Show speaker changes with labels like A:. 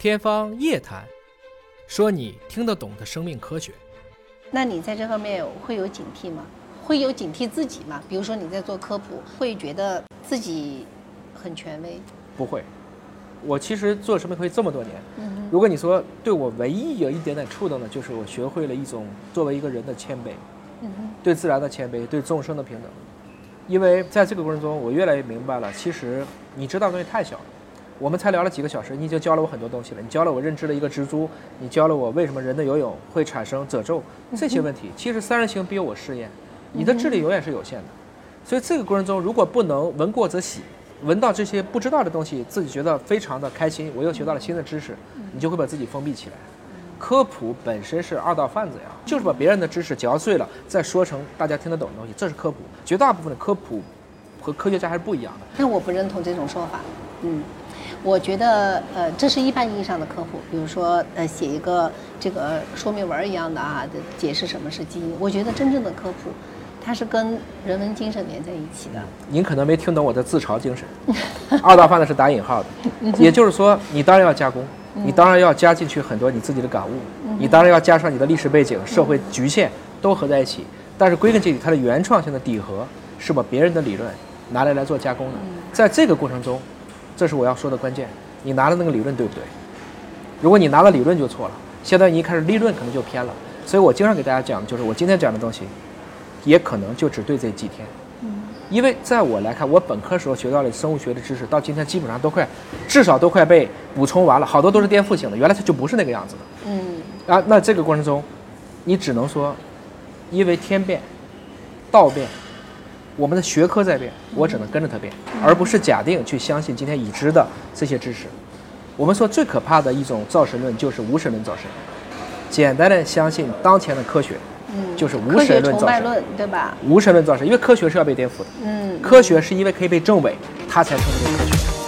A: 天方夜谭，说你听得懂的生命科学。
B: 那你在这方面会有警惕吗？会有警惕自己吗？比如说你在做科普，会觉得自己很权威？
C: 不会，我其实做生命科学这么多年，
B: 嗯
C: 如果你说对我唯一有一点点触动的，就是我学会了一种作为一个人的谦卑，
B: 嗯
C: 对自然的谦卑，对众生的平等。因为在这个过程中，我越来越明白了，其实你知道的东西太小了。我们才聊了几个小时，你已经教了我很多东西了。你教了我认知的一个蜘蛛，你教了我为什么人的游泳会产生褶皱这些问题。其实三人行必有我师焉，你的智力永远是有限的。所以这个过程中，如果不能闻过则喜，闻到这些不知道的东西，自己觉得非常的开心，我又学到了新的知识，你就会把自己封闭起来。科普本身是二道贩子呀，就是把别人的知识嚼碎了，再说成大家听得懂的东西，这是科普。绝大部分的科普和科学家还是不一样的。
B: 那我不认同这种说法。嗯，我觉得呃，这是一般意义上的科普，比如说呃，写一个这个说明文儿一样的啊，解释什么是基因。我觉得真正的科普，它是跟人文精神连在一起的。
C: 您可能没听懂我的自嘲精神，二道贩子是打引号的，也就是说，你当然要加工，你当然要加进去很多你自己的感悟，你当然要加上你的历史背景、社会局限都合在一起。但是归根结底，它的原创性的底核是把别人的理论拿来来做加工的。在这个过程中，这是我要说的关键，你拿的那个理论对不对？如果你拿了理论就错了，相当于你一开始立论可能就偏了。所以我经常给大家讲，就是我今天讲的东西，也可能就只对这几天。因为在我来看，我本科时候学到了生物学的知识，到今天基本上都快，至少都快被补充完了，好多都是颠覆性的。原来它就不是那个样子的
B: 嗯
C: 啊。那这个过程中，你只能说，因为天变，道变，我们的学科在变，我只能跟着它变，而不是假定去相信今天已知的这些知识。我们说最可怕的一种造神论就是无神论造神，简单的相信当前的科学
B: 嗯，
C: 就是无神论造神，
B: 对吧？
C: 无神论造神，因为科学是要被颠覆的。
B: 嗯，
C: 科学是因为可以被证伪，它才称之为科学。